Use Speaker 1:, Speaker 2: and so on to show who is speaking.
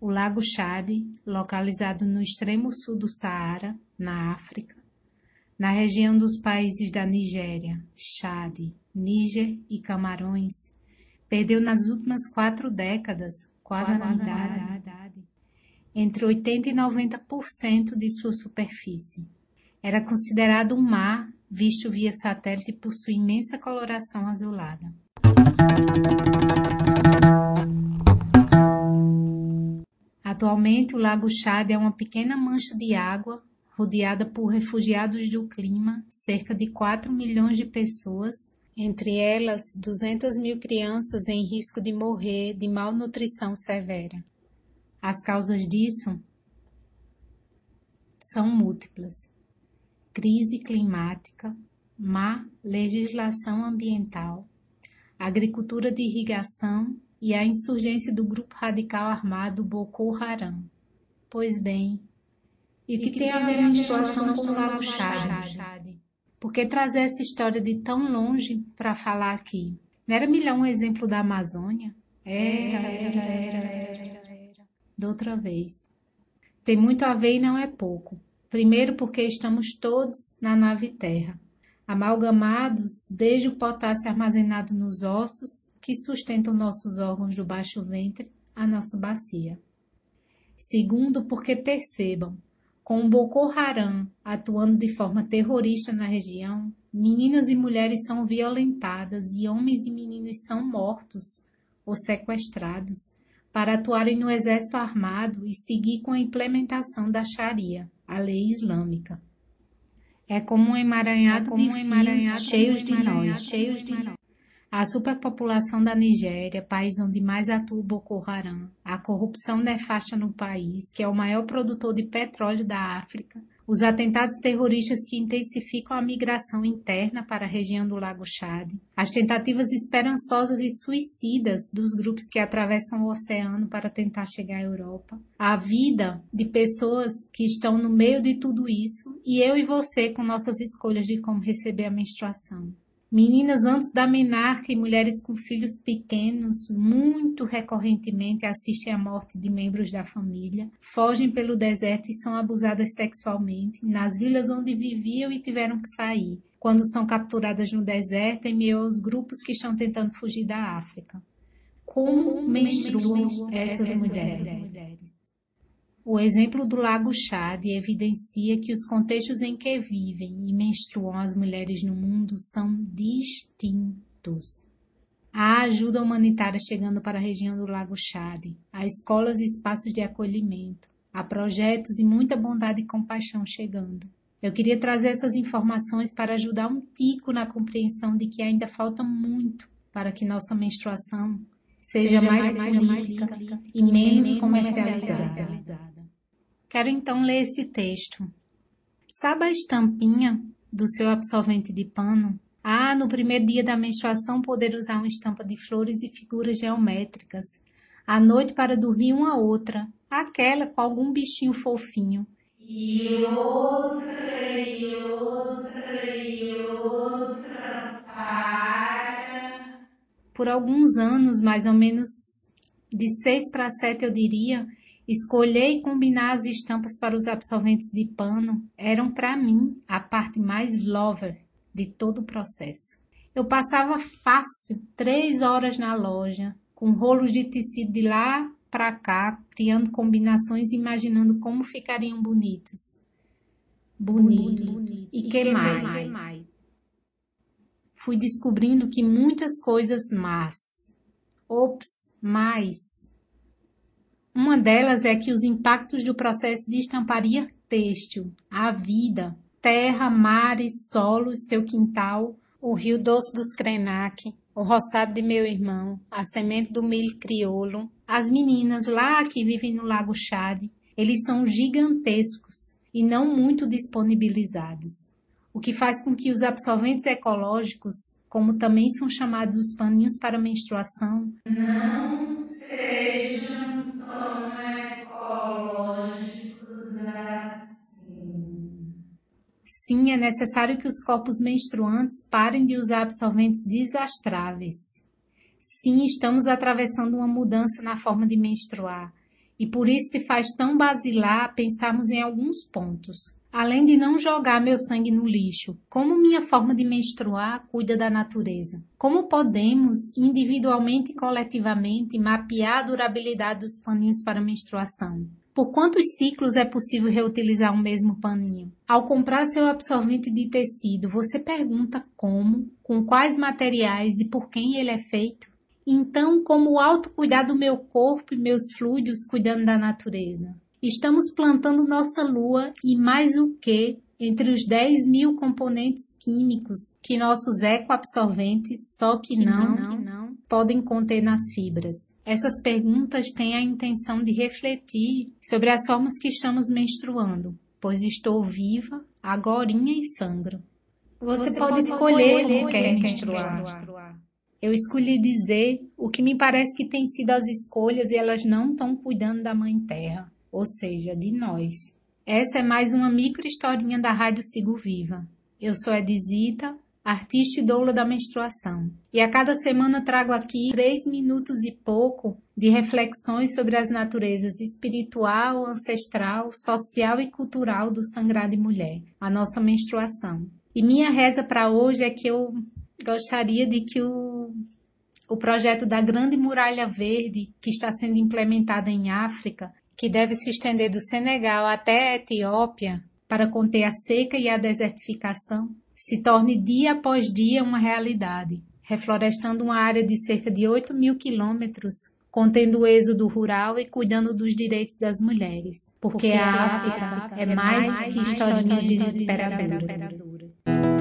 Speaker 1: o Lago Chad, localizado no extremo sul do Saara, na África, na região dos países da Nigéria, Chad, Níger e Camarões, perdeu nas últimas quatro décadas quase, quase a metade, entre 80% e 90% de sua superfície. Era considerado um mar visto via satélite por sua imensa coloração azulada. Atualmente, o Lago Chad é uma pequena mancha de água rodeada por refugiados do clima, cerca de 4 milhões de pessoas, entre elas 200 mil crianças em risco de morrer de malnutrição severa. As causas disso são múltiplas: crise climática, má legislação ambiental, agricultura de irrigação e a insurgência do grupo radical armado Boko Haram. Pois bem, e o que, que tem a ver a menstruação com o Lago Chad? Por que trazer essa história de tão longe para falar aqui? Não era melhor um exemplo da Amazônia? Era, era, era, era, era. Da outra vez. Tem muito a ver e não é pouco. Primeiro porque estamos todos na nave Terra, amalgamados desde o potássio armazenado nos ossos que sustentam nossos órgãos do baixo ventre à nossa bacia. Segundo porque percebam, com o Boko Haram atuando de forma terrorista na região, meninas e mulheres são violentadas e homens e meninos são mortos ou sequestrados para atuarem no exército armado e seguir com a implementação da Sharia, a lei islâmica. É como um emaranhado, é como de, um emaranhado cheios de nós, cheios de nós. A superpopulação da Nigéria, país onde mais atua o Boko Haram, a corrupção nefasta no país, que é o maior produtor de petróleo da África, os atentados terroristas que intensificam a migração interna para a região do Lago Chad, as tentativas esperançosas e suicidas dos grupos que atravessam o oceano para tentar chegar à Europa, a vida de pessoas que estão no meio de tudo isso. E eu e você com nossas escolhas de como receber a menstruação. Meninas antes da menarca e mulheres com filhos pequenos muito recorrentemente assistem à morte de membros da família, fogem pelo deserto e são abusadas sexualmente nas vilas onde viviam e tiveram que sair, quando são capturadas no deserto em meio aos grupos que estão tentando fugir da África. Como menstruam essas mulheres? O exemplo do Lago Chad evidencia que os contextos em que vivem e menstruam as mulheres no mundo são distintos. Há ajuda humanitária chegando para a região do Lago Chad, há escolas e espaços de acolhimento, há projetos e muita bondade e compaixão chegando. Eu queria trazer essas informações para ajudar um tico na compreensão de que ainda falta muito para que nossa menstruação seja, mais política, e menos comercializada. Quero então ler esse texto. Sabe a estampinha do seu absorvente de pano? Ah, no primeiro dia da menstruação poder usar uma estampa de flores e figuras geométricas. À noite para dormir uma outra, aquela com algum bichinho fofinho.
Speaker 2: E outra, e outra,
Speaker 1: Por alguns anos, mais ou menos de seis para sete, eu diria, Escolher e combinar as estampas para os absorventes de pano eram para mim a parte mais lover de todo o processo. Eu passava fácil três horas na loja, com rolos de tecido de lá para cá, criando combinações e imaginando como ficariam bonitos. Bonitos. bonitos. E, e que, que mais? mais? Fui descobrindo que muitas coisas más. Ops, mais uma delas é que os impactos do processo de estamparia têxtil, a vida, terra, mares, solos, seu quintal, o rio doce dos Krenak, o roçado de meu irmão, a semente do milho crioulo, as meninas lá que vivem no Lago Chad, eles são gigantescos e não muito disponibilizados, o que faz com que os absorventes ecológicos, como também são chamados os paninhos para menstruação,
Speaker 2: não sejam tão ecológicos assim.
Speaker 1: Sim, é necessário que os corpos menstruantes parem de usar absorventes desastráveis. Sim, estamos atravessando uma mudança na forma de menstruar. E por isso se faz tão basilar pensarmos em alguns pontos. Além de não jogar meu sangue no lixo, como minha forma de menstruar cuida da natureza? Como podemos, individualmente e coletivamente, mapear a durabilidade dos paninhos para menstruação? Por quantos ciclos é possível reutilizar um mesmo paninho? Ao comprar seu absorvente de tecido, você pergunta como, com quais materiais e por quem ele é feito? Então, como o autocuidar do meu corpo e meus fluidos cuidando da natureza? Estamos plantando nossa lua e mais o que entre os 10 mil componentes químicos que nossos ecoabsorventes, só que, que não, não, que não, podem conter nas fibras. Essas perguntas têm a intenção de refletir sobre as formas que estamos menstruando, pois estou viva, agorinha e sangro. Você, Você pode, pode escolher, escolher como quer menstruar. menstruar. Eu escolhi dizer o que me parece que tem sido as escolhas e elas não estão cuidando da Mãe Terra ou seja, de nós. Essa é mais uma micro historinha da Rádio Sigo Viva. Eu sou Edisita, artista e doula da menstruação. E a cada semana trago aqui três minutos e pouco de reflexões sobre as naturezas espiritual, ancestral, social e cultural do sangrado de mulher, a nossa menstruação. E minha reza para hoje é que eu gostaria de que o, o projeto da Grande Muralha Verde, que está sendo implementado em África, que deve se estender do Senegal até a Etiópia para conter a seca e a desertificação, se torne dia após dia uma realidade, reflorestando uma área de cerca de 8 mil quilômetros, contendo o êxodo rural e cuidando dos direitos das mulheres, porque, porque a África, África é mais que historinhas desesperadoras.